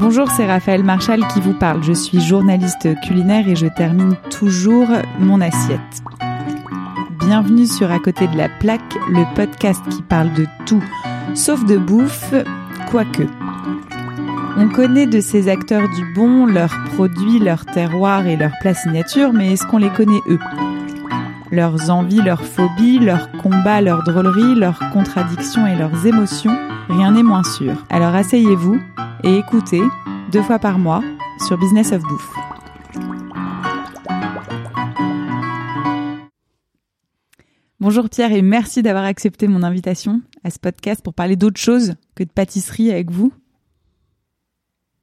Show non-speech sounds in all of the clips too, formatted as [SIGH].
Bonjour, c'est Raphaël Marchal qui vous parle. Je suis journaliste culinaire et je termine toujours mon assiette. Bienvenue sur À côté de la plaque, le podcast qui parle de tout, sauf de bouffe, quoique. On connaît de ces acteurs du bon leurs produits, leur terroir et leur plat signature, mais est-ce qu'on les connaît eux? Leurs envies, leurs phobies, leurs combats, leurs drôleries, leurs contradictions et leurs émotions, rien n'est moins sûr. Alors asseyez-vous et écoutez, deux fois par mois, sur Business of Bouffe. Bonjour Pierre et merci d'avoir accepté mon invitation à ce podcast pour parler d'autre chose que de pâtisserie avec vous.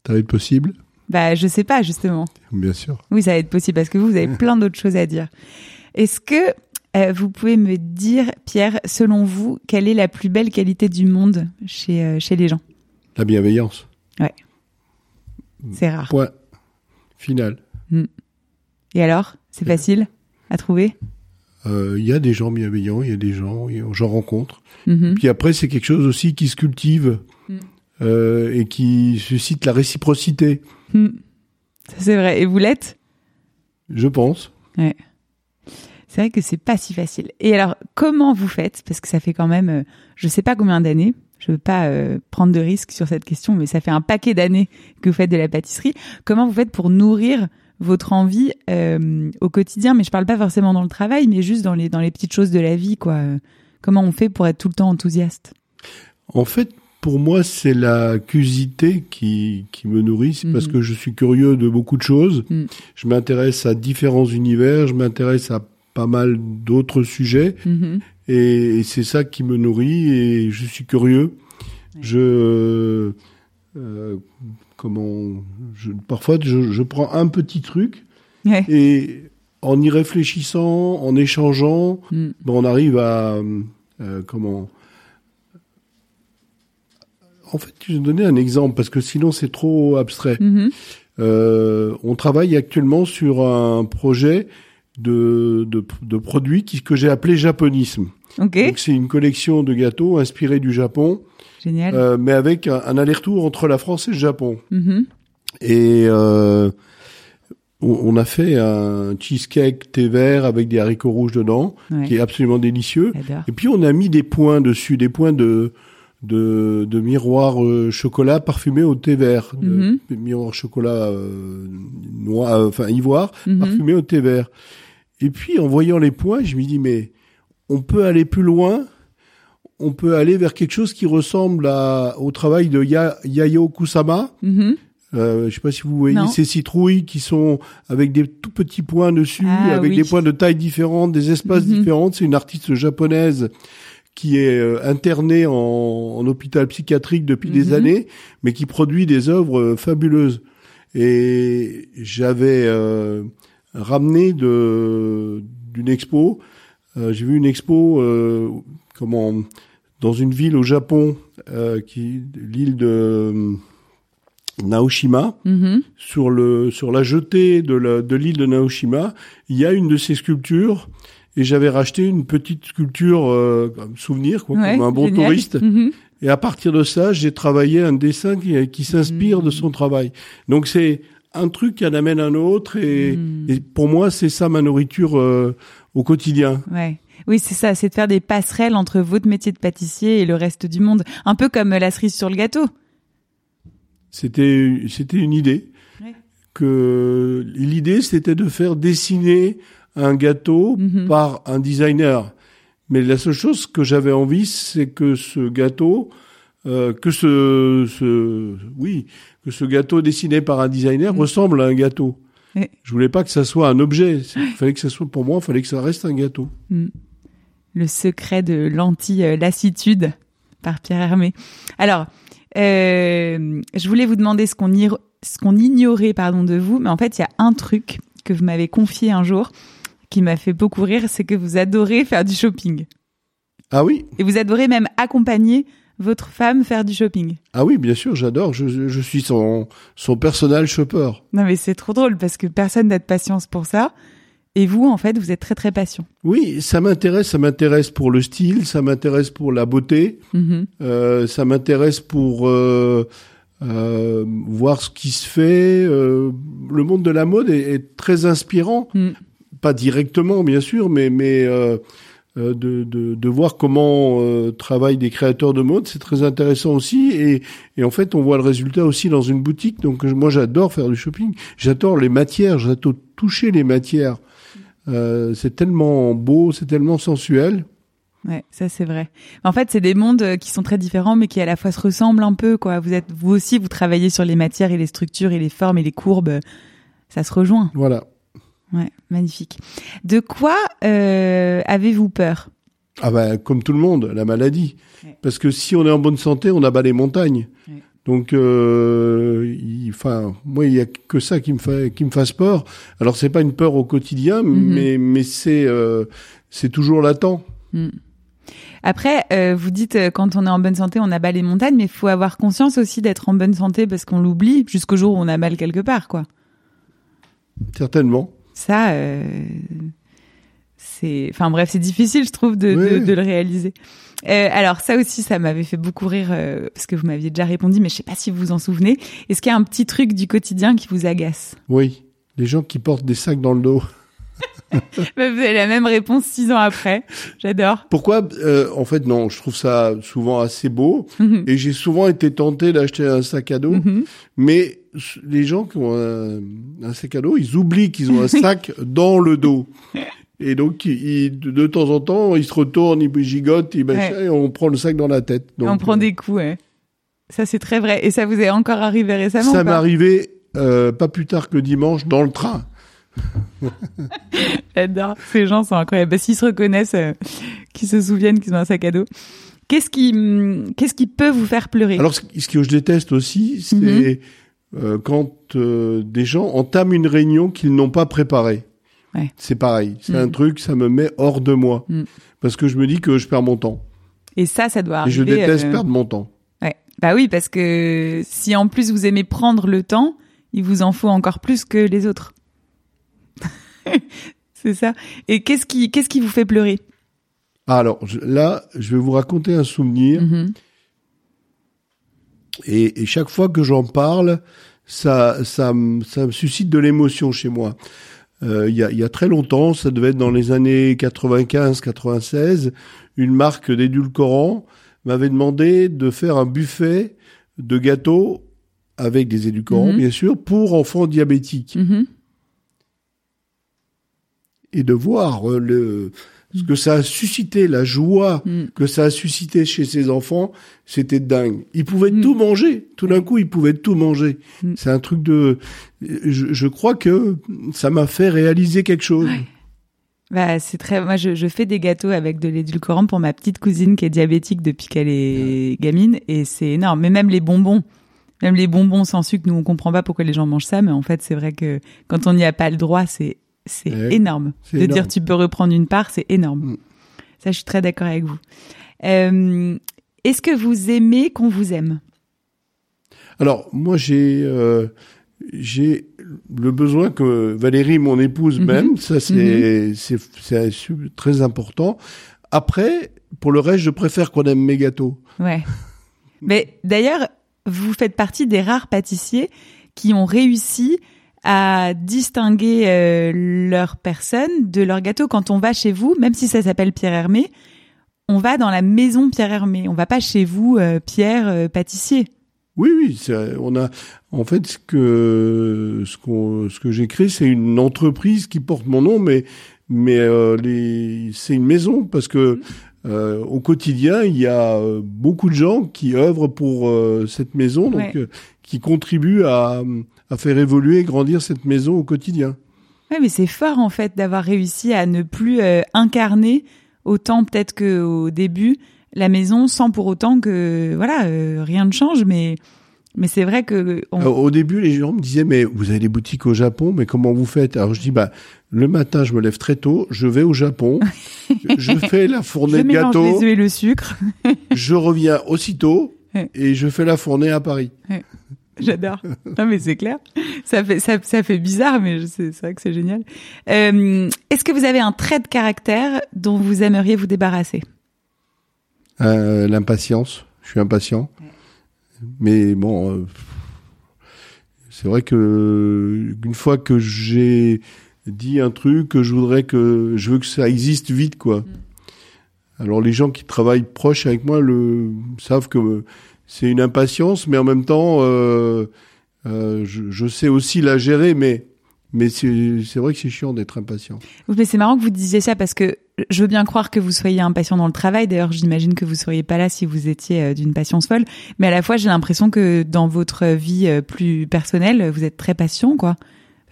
Ça va être possible? Bah je sais pas justement. Bien sûr. Oui, ça va être possible parce que vous, vous avez plein d'autres choses à dire. Est-ce que euh, vous pouvez me dire, Pierre, selon vous, quelle est la plus belle qualité du monde chez, euh, chez les gens? La bienveillance. Ouais. C'est rare. Point. Final. Et alors? C'est facile à trouver? Euh, Il y a des gens bienveillants, il y a des gens, j'en rencontre. Mhm. Puis après, c'est quelque chose aussi qui se cultive Mm. euh, et qui suscite la réciprocité, Hmm. Ça, c'est vrai. Et vous l'êtes? Je pense. Ouais. C'est vrai que c'est pas si facile. Et alors, comment vous faites? Parce que ça fait quand même, euh, je sais pas combien d'années. Je veux pas euh, prendre de risques sur cette question, mais ça fait un paquet d'années que vous faites de la pâtisserie. Comment vous faites pour nourrir votre envie euh, au quotidien? Mais je parle pas forcément dans le travail, mais juste dans les dans les petites choses de la vie, quoi. Comment on fait pour être tout le temps enthousiaste? En fait, pour moi, c'est la curiosité qui, qui me nourrit, c'est parce Mhm. que je suis curieux de beaucoup de choses. Mm. Je m'intéresse à différents univers, je m'intéresse à pas mal d'autres sujets. Mhm. Et, et c'est ça qui me nourrit et je suis curieux. Je euh, comment je, parfois je, je prends un petit truc Ouais. et en y réfléchissant, en échangeant, Mm. ben, on arrive à euh, comment en fait, je vais donner un exemple parce que sinon c'est trop abstrait. Mhm. Euh, on travaille actuellement sur un projet de, de, de produits qui, que j'ai appelé japonisme. Ok. Donc c'est une collection de gâteaux inspirés du Japon, Génial. euh, mais avec un, un aller-retour entre la France et le Japon. Mhm. Et euh, on, on a fait un cheesecake thé vert avec des haricots rouges dedans, Ouais. qui est absolument délicieux. J'adore. Et puis on a mis des points dessus, des points de de, de miroir euh, chocolat parfumé au thé vert, de- Mhm. miroir chocolat euh, noir, euh, enfin ivoire Mhm. parfumé au thé vert. Et puis en voyant les points, je me dis mais on peut aller plus loin, on peut aller vers quelque chose qui ressemble à, au travail de Ya- Yayao Kusama. Mhm. Euh, je sais pas si vous voyez Non. ces citrouilles qui sont avec des tout petits points dessus, Ah, avec oui. des points de taille différentes, des espaces Mhm. différents. C'est une artiste japonaise qui est euh, internée en, en hôpital psychiatrique depuis des Mhm. années, mais qui produit des œuvres euh, fabuleuses. Et j'avais euh, ramené de d'une expo. euh, J'ai vu une expo euh, comment dans une ville au Japon, euh, qui l'île de euh, Naoshima Mhm. sur le sur la jetée de la- de l'île de Naoshima, il y a une de ces sculptures et j'avais racheté une petite sculpture euh, souvenir quoi, Ouais, comme un bon génial. touriste Mhm. et à partir de ça, j'ai travaillé un dessin qui, qui s'inspire de son travail. Donc c'est un truc qui en amène un autre et, Mm. et pour moi, c'est ça ma nourriture euh, au quotidien. Ouais. Oui, c'est ça, c'est de faire des passerelles entre votre métier de pâtissier et le reste du monde. Un peu comme la cerise sur le gâteau. C'était c'était une idée Ouais. que l'idée c'était de faire dessiner un gâteau Mhm. par un designer. Mais la seule chose que j'avais envie, c'est que ce gâteau, euh, que ce, ce, oui, que ce gâteau dessiné par un designer Mhm. ressemble à un gâteau. Ouais. Je voulais pas que ça soit un objet. Il fallait que ça soit, pour moi, il fallait que ça reste un gâteau. Mm. Le secret de l'anti-lassitude par Pierre Hermé. Alors, euh, je voulais vous demander ce qu'on ir- ce qu'on ignorait pardon de vous, mais en fait, il y a un truc que vous m'avez confié un jour qui m'a fait beaucoup rire, c'est que vous adorez faire du shopping. Ah oui, Et vous adorez même accompagner votre femme faire du shopping. ah oui, bien sûr, j'adore. Je, je suis son, son personnel shopper. Non mais c'est trop drôle parce que personne n'a de patience pour ça. Et vous, en fait, vous êtes très très patient. Oui, ça m'intéresse. Ça m'intéresse pour le style, ça m'intéresse pour la beauté, Mhm. euh, ça m'intéresse pour euh, euh, voir ce qui se fait. Le monde de la mode est, est très inspirant, Mm. pas directement bien sûr, mais mais de, de, de voir comment euh, travaillent des créateurs de mode, c'est très intéressant aussi. Et, et en fait, on voit le résultat aussi dans une boutique. Donc euh, moi, j'adore faire du shopping. J'adore les matières. J'adore toucher les matières. Euh, c'est tellement beau, c'est tellement sensuel. Ouais, ça c'est vrai. En fait, c'est des mondes euh, qui sont très différents, mais qui à la fois se ressemblent un peu. Quoi. Vous êtes, vous aussi, vous travaillez sur les matières et les structures et les formes et les courbes. Ça se rejoint. Voilà. Ouais, magnifique. De quoi euh, avez-vous peur? Ah ben, comme tout le monde, la maladie. Ouais. Parce que si on est en bonne santé, on abat les montagnes. Ouais. Donc, euh, il- enfin, moi, il y a que ça qui me fait qui me fasse peur. Alors, c'est pas une peur au quotidien, Mhm. mais mais c'est euh, c'est toujours latent. Hmm. Après, euh, vous dites euh, quand on est en bonne santé, on abat les montagnes, mais il faut avoir conscience aussi d'être en bonne santé parce qu'on l'oublie jusqu'au jour où on a mal quelque part, quoi. Certainement. Ça, euh, c'est, enfin bref, c'est difficile, je trouve, de, Oui. de, de le réaliser. Euh, alors ça aussi, ça m'avait fait beaucoup rire euh, parce que vous m'aviez déjà répondu, mais je sais pas si vous vous en souvenez. Est-ce qu'il y a un petit truc du quotidien qui vous agace? Oui. Les gens qui portent des sacs dans le dos. [LAUGHS] Bah, Vous avez la même réponse six ans après. J'adore. Pourquoi euh, En fait, non. Je trouve ça souvent assez beau. Mhm. Et j'ai souvent été tenté d'acheter un sac à dos. Mhm. Mais les gens qui ont un, un sac à dos, ils oublient qu'ils ont un [LAUGHS] sac dans le dos. Et donc, ils, de, temps en temps, ils se retournent, ils gigotent, ils machin, et on prend le sac dans la tête. Donc, on prend euh, des coups, ouais. Ça c'est très vrai. Et ça vous est encore arrivé récemment Ça m'est arrivé euh, pas plus tard que dimanche dans le train. [LAUGHS] J'adore. Ces gens sont incroyables. Bah, S'ils se reconnaissent, euh, qu'ils se souviennent qu'ils ont un sac à dos. Qu'est-ce qui, qu'est-ce qui peut vous faire pleurer? Alors, ce, ce que je déteste aussi, c'est Mhm. Euh, quand euh, des gens entament une réunion qu'ils n'ont pas préparée. Ouais. C'est pareil. C'est un truc, ça me met hors de moi. Mhm. Parce que je me dis que je perds mon temps. Et ça, ça doit Et arriver. je déteste euh, perdre mon temps. Ouais. Bah oui, parce que si en plus vous aimez prendre le temps, il vous en faut encore plus que les autres. [LAUGHS] c'est ça. Et qu'est-ce qui, qu'est-ce qui vous fait pleurer? Ah, alors, je- là, je vais vous raconter un souvenir. Mhm. Et, et chaque fois que j'en parle, ça, ça, me- ça me suscite de l'émotion chez moi. Euh, Il y, a, y a très longtemps, ça devait être dans les années 95-96, une marque d'édulcorants m'avait demandé de faire un buffet de gâteaux avec des édulcorants, Mhm. bien sûr, pour enfants diabétiques. Mhm. Et de voir euh, le, ce que ça a suscité, la joie Mhm. que ça a suscité chez ces enfants, c'était dingue. Ils pouvaient Mm. tout manger. Tout d'un coup, ils pouvaient tout manger. Mm. C'est un truc de. Je, je crois que ça m'a fait réaliser quelque chose. Ouais. Bah, c'est très. Moi, je, je fais des gâteaux avec de l'édulcorant pour ma petite cousine qui est diabétique depuis qu'elle est gamine, et c'est énorme. Mais même les bonbons, même les bonbons sans sucre, nous on comprend pas pourquoi les gens mangent ça, mais en fait, c'est vrai que quand on n'y a pas le droit, c'est c'est Ouais, énorme. De énorme. dire tu peux reprendre une part, c'est énorme. Mm. Ça, je suis très d'accord avec vous. Euh, Est-ce que vous aimez qu'on vous aime? Alors moi, j'ai euh, j'ai le besoin que Valérie, mon épouse, Mhm. m'aime. Ça, c'est su- très important. Après, pour le reste, je préfère qu'on aime mes gâteaux. Ouais. Mais d'ailleurs, vous faites partie des rares pâtissiers qui ont réussi à distinguer euh, leur personne de leur gâteau. Quand on va chez vous, même si ça s'appelle Pierre Hermé, on va dans la maison Pierre Hermé. On va pas chez vous, euh, Pierre euh, pâtissier. Oui, oui, on a en fait ce que ce qu'on ce que j'ai créé, c'est une entreprise qui porte mon nom, mais mais euh, les c'est une maison parce que euh, au quotidien il y a beaucoup de gens qui œuvrent pour euh, cette maison, donc Ouais. qui contribuent à à faire évoluer et grandir cette maison au quotidien. Ouais, mais c'est fort en fait d'avoir réussi à ne plus euh, incarner autant peut-être qu'au début la maison sans pour autant que voilà euh, rien ne change, mais mais c'est vrai que on- Alors, au début, les gens me disaient mais vous avez des boutiques au Japon, mais comment vous faites? Alors je dis bah le matin je me lève très tôt, je vais au Japon, [LAUGHS] je fais la je fournée de mélange gâteaux. les œufs et le sucre. je reviens aussitôt et je fais la fournée à Paris. J'adore. Non mais c'est clair. Ça fait ça, ça fait bizarre, mais c'est vrai que c'est génial. Euh, Est-ce que vous avez un trait de caractère dont vous aimeriez vous débarrasser? Euh, L'impatience, je suis impatient. Mais bon, euh, c'est vrai que une fois que j'ai dit un truc, que je voudrais que je veux que ça existe vite, quoi. Mm. Alors les gens qui travaillent proches avec moi le savent que c'est une impatience, mais en même temps, euh, euh, je, sais aussi la gérer, mais mais c'est vrai que c'est chiant d'être impatient. mais c'est marrant que vous disiez ça parce que je veux bien croire que vous soyez impatient dans le travail. D'ailleurs, j'imagine que vous seriez pas là si vous étiez euh, d'une patience folle. Mais à la fois, j'ai l'impression que dans votre vie plus personnelle, vous êtes très patient, quoi.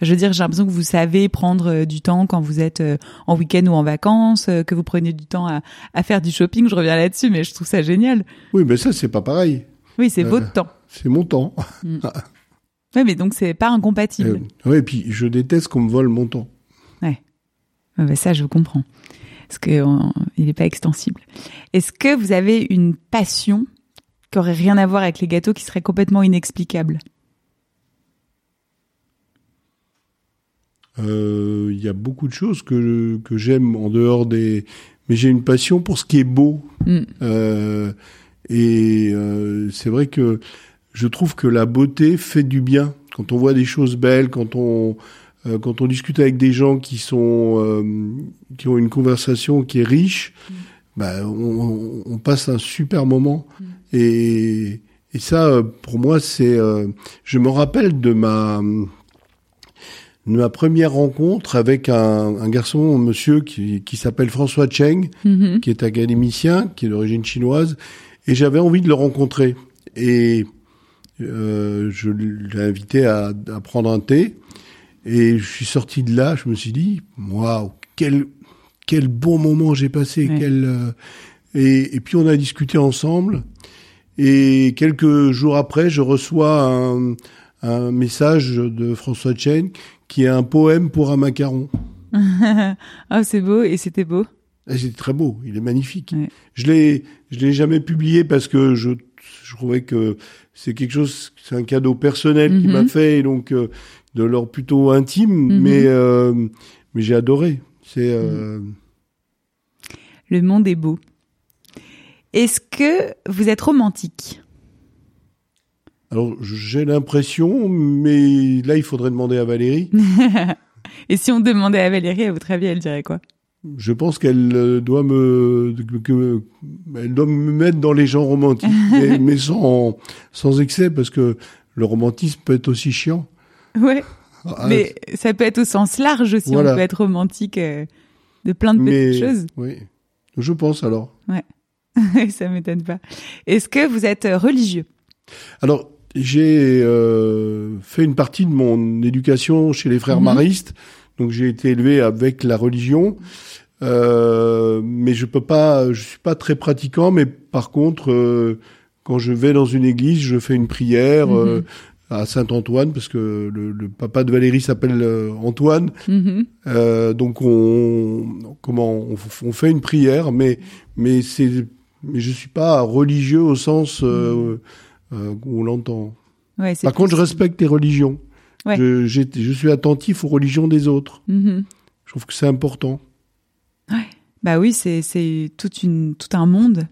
Je veux dire, j'ai l'impression que vous savez prendre euh, du temps quand vous êtes en week-end ou en vacances, que vous prenez du temps à, à faire du shopping. Je reviens là-dessus, mais je trouve ça génial. Oui, mais ça, c'est pas pareil. Oui, c'est votre temps. C'est mon temps. Mm. [LAUGHS] Oui, mais donc c'est pas incompatible. Euh, oui, et puis je déteste qu'on me vole mon temps. Ouais. ouais ça, je comprends. Parce qu'il n'est pas extensible. Est-ce que vous avez une passion qui aurait rien à voir avec les gâteaux, qui serait complètement inexplicable Il y a beaucoup de choses que, que j'aime en dehors des... Mais j'ai une passion pour ce qui est beau. Mm. Euh, et euh, c'est vrai que je trouve que la beauté fait du bien. Quand on voit des choses belles, quand on euh, quand on discute avec des gens qui sont euh, qui ont une conversation qui est riche, mm. bah, on, on, passe un super moment. Mm. Et, et ça, euh, pour moi, c'est. je me rappelle de ma ma première rencontre avec un, un garçon, un monsieur qui, qui s'appelle François Cheng, mm-hmm. qui est académicien, qui est d'origine chinoise, et j'avais envie de le rencontrer. Et euh, je l'ai invité à, à, prendre un thé. Et je suis sorti de là, je me suis dit, waouh, quel, quel bon moment j'ai passé. Quel, euh, et, et, puis on a discuté ensemble. Et quelques jours après, je reçois un, un message de François Chen qui est un poème pour un macaron. [LAUGHS] ah, c'est beau. Et c'était beau C'était très beau. Il est magnifique. Je l'ai, je l'ai jamais publié parce que je, je trouvais que c'est quelque chose, c'est un cadeau personnel qui m'a mhm. fait, donc euh, de l'ordre plutôt intime, mhm. mais euh, mais j'ai adoré. C'est euh... Le monde est beau. Est-ce que vous êtes romantique? Alors j'ai l'impression, mais là il faudrait demander à Valérie. [LAUGHS] Et si on demandait à Valérie, à votre avis, elle dirait quoi? Je pense qu'elle euh, doit me, que, elle doit me mettre dans les gens romantiques, [LAUGHS] mais, sans, sans excès, parce que le romantisme peut être aussi chiant. Ouais. Ah, mais ça peut être au sens large aussi. On peut être romantique euh, de plein de petites choses. Oui. Je pense alors. Ouais. [LAUGHS] ça m'étonne pas. Est-ce que vous êtes religieux? Alors, j'ai euh, fait une partie de mon éducation chez les frères mhm. maristes. Donc j'ai été élevé avec la religion. Euh, mais je peux pas, je suis pas très pratiquant, mais par contre, euh, quand je vais dans une église, je fais une prière mhm. euh, à Saint Antoine parce que le, le papa de Valérie s'appelle euh, Antoine. Mhm. donc on, comment, on, on, fait une prière, mais mais c'est, mais je suis pas religieux au sens mhm. Où on l'entend. Ouais, par contre, je respecte les religions. Ouais. Je, je, suis attentif aux religions des autres. Je trouve que c'est important. Ouais. Bah oui, c'est une tout un monde.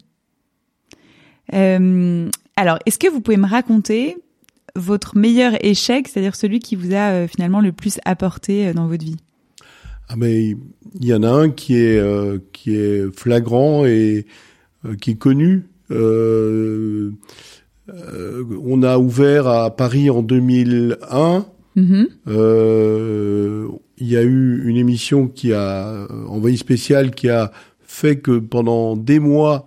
Euh, alors, est-ce que vous pouvez me raconter votre meilleur échec, c'est-à-dire celui qui vous a euh, finalement le plus apporté euh, dans votre vie? Ah mais il y en a un qui est euh, qui est flagrant et qui est connu. On a ouvert à Paris en 2001. Mm il y a eu une émission qui a euh, envoyé spécial qui a fait que pendant des mois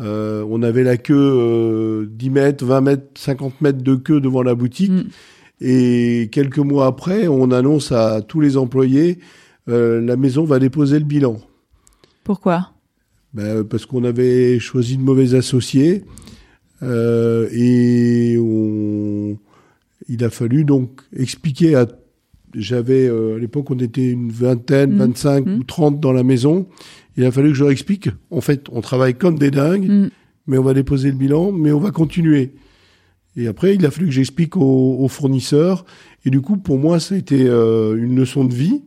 euh, on avait la queue euh, 10 mètres, 20 mètres, 50 mètres de queue devant la boutique. Mm. Et quelques mois après, on annonce à tous les employés, euh, la maison va déposer le bilan. Pourquoi? Ben, Parce qu'on avait choisi de mauvais associés. Euh, et on, il a fallu donc expliquer à j'avais euh, à l'époque on était une vingtaine, 25 mmh. mmh. ou 30 dans la maison. Il a fallu que je leur explique. En fait, on travaille comme des dingues, mmh. mais on va déposer le bilan, mais on va continuer. Et après, il a fallu que j'explique aux, fournisseurs. Et du coup, pour moi, ça a été euh, une leçon de vie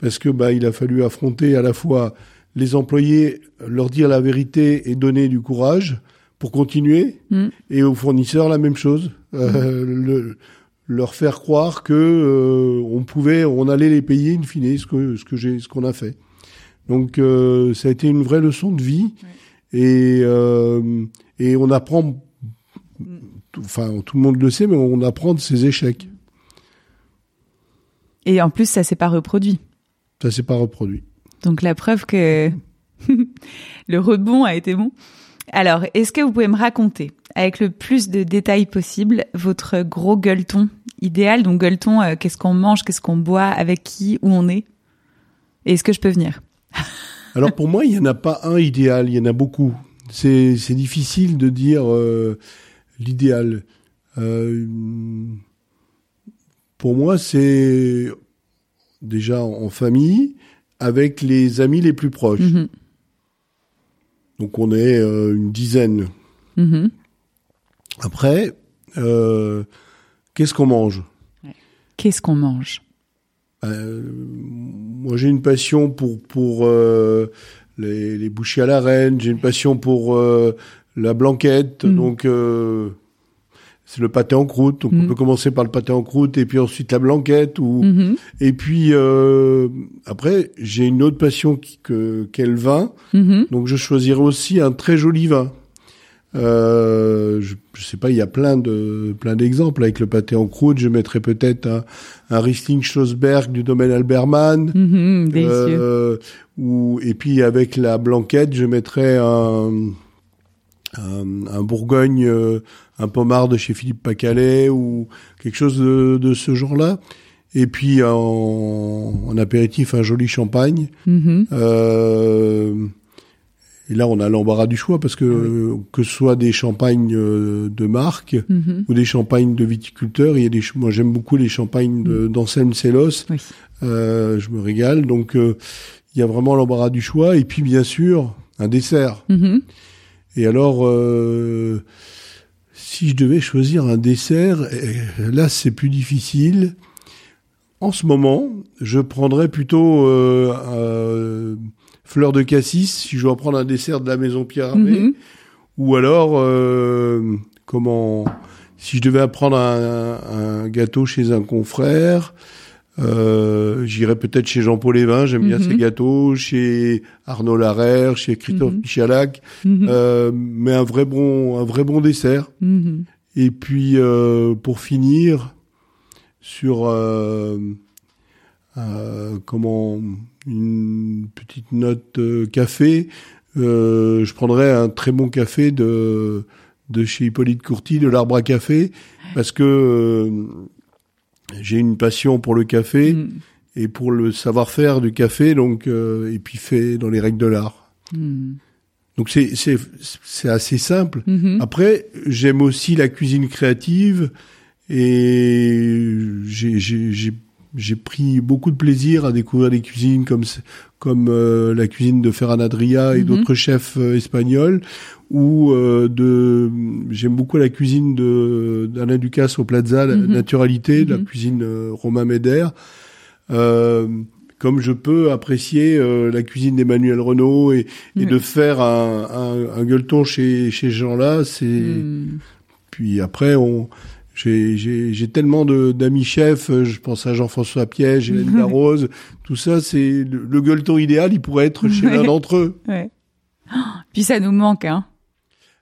parce que bah il a fallu affronter à la fois les employés, leur dire la vérité et donner du courage pour continuer, et aux fournisseurs la même chose. Euh, le, leur faire croire que euh, on pouvait, on allait les payer in fine, ce que ce que j'ai, ce qu'on a fait. Donc euh, ça a été une vraie leçon de vie et euh, et on apprend, enfin tout le monde le sait, mais on apprend de ses échecs. Et en plus, ça s'est pas reproduit. Ça s'est pas reproduit. Donc la preuve que [LAUGHS] le rebond a été bon. Alors, est-ce que vous pouvez me raconter, avec le plus de détails possible, votre gros gueuleton idéal? Donc gueuleton, euh, qu'est-ce qu'on mange, qu'est-ce qu'on boit, avec qui, où on est? Et est-ce que je peux venir? [LAUGHS] Alors pour moi, il n'y en a pas un idéal, il y en a beaucoup. C'est difficile de dire euh, l'idéal. Euh, pour moi, c'est déjà en famille, avec les amis les plus proches. Mhm. Donc on est euh, une dizaine. Mhm. Après, euh, qu'est-ce qu'on mange? Qu'est-ce qu'on mange? Euh, Moi, j'ai une passion pour pour euh, les, les bouchées à la reine. J'ai une passion pour la blanquette. Mm. Donc c'est le pâté en croûte. Donc on Mm. peut commencer par le pâté en croûte et puis ensuite la blanquette ou Mhm. et puis euh, après j'ai une autre passion qui, que qu'est le vin. Mhm. Donc je choisirais aussi un très joli vin. Euh, je, je sais pas, il y a plein de plein d'exemples avec le pâté en croûte. Je mettrais peut-être un, un Riesling Schlossberg du domaine Albermann. Mhm. Euh, ou et puis avec la blanquette, je mettrais un un, un Bourgogne, euh, un pommard de chez Philippe Pacalet ou quelque chose de, de ce genre-là. Et puis en, en apéritif, un joli champagne. Mhm. Euh, et là, on a l'embarras du choix parce que euh, que ce soit des champagnes euh, de marque Mhm. ou des champagnes de viticulteurs, il y a des moi j'aime beaucoup les champagnes d'Anselme. Oui. Euh, je me régale. Donc euh, il y a vraiment l'embarras du choix et puis bien sûr un dessert. Mhm. Et alors euh, si je devais choisir un dessert, euh, là c'est plus difficile. En ce moment, je prendrais plutôt euh, euh, fleur de cassis si je dois prendre un dessert de la maison Pierre Hermé. Mhm. Ou alors, euh, comment Si je devais prendre un, un gâteau chez un confrère, euh, j'irais peut-être chez Jean-Paul Lévin. J'aime bien Mhm. ses gâteaux. Chez Arnaud Larère, chez Christophe. Michalak. Mhm. Euh, mais un vrai bon, un vrai bon dessert. Mhm. Et puis euh, pour finir sur euh, euh, comment une petite note euh, café, euh, je prendrais un très bon café de de chez Hippolyte Courty, de l'arbre à café, parce que euh, j'ai une passion pour le café Mhm. et pour le savoir-faire du café, donc et puis fait dans les règles de l'art. Mhm. Donc c'est c'est c'est assez simple. Mhm. Après, j'aime aussi la cuisine créative et j'ai j'ai pris beaucoup de plaisir à découvrir des cuisines comme comme euh, la cuisine de Ferran Adria et Mhm. d'autres chefs euh, espagnols ou euh, de j'aime beaucoup la cuisine de d'Alain Ducasse au Plaza, la Mhm. naturalité, de la Mhm. cuisine euh, Romain Médère. Euh, comme je peux apprécier euh, la cuisine d'Emmanuel Renault et, et de faire un, un, un gueuleton chez, chez ces gens-là, c'est puis après on j'ai j'ai j'ai tellement de d'amis chefs, euh, je pense à Jean-François Piège, Hélène [LAUGHS] Darroze, tout ça c'est le, le gueuleton idéal, il pourrait être chez Ouais. l'un d'entre eux. [LAUGHS] Ouais. [GASPS] Puis ça nous manque, hein.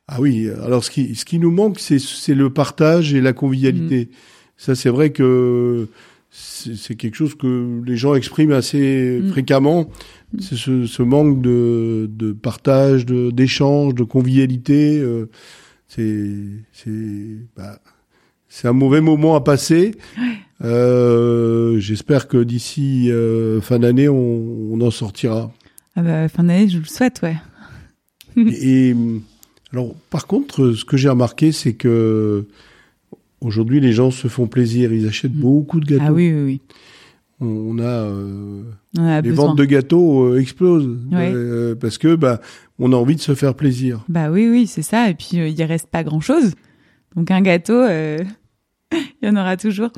Ah oui, alors ce qui ce qui nous manque c'est c'est le partage et la convivialité. Ça c'est vrai que c'est quelque chose que les gens expriment assez Mm. fréquemment. C'est ce, ce manque de, de partage, de d'échange, de convivialité. euh, c'est c'est bah, c'est un mauvais moment à passer. Euh, J'espère que d'ici euh, fin d'année, on, on en sortira. Ah bah, fin d'année, je vous le souhaite, ouais. [LAUGHS] Et alors, par contre, ce que j'ai remarqué, c'est que aujourd'hui, les gens se font plaisir. Ils achètent beaucoup de gâteaux. Ah oui, oui, oui. On, a euh, On a les besoin. ventes de gâteaux explosent Ouais. Parce que bah on a envie de se faire plaisir. Bah oui, oui, c'est ça. Et puis, il reste pas grand-chose. Donc, un gâteau, euh, [LAUGHS] il y en aura toujours.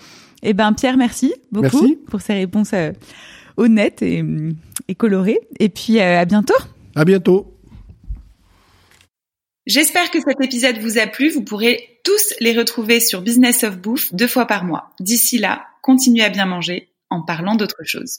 Eh ben, Pierre, merci beaucoup Merci. pour ces réponses euh, honnêtes et, et colorées. Et puis, euh, à bientôt. À bientôt. J'espère que cet épisode vous a plu. Vous pourrez tous les retrouver sur Business of Bouffe deux fois par mois. D'ici là, continuez à bien manger en parlant d'autre chose.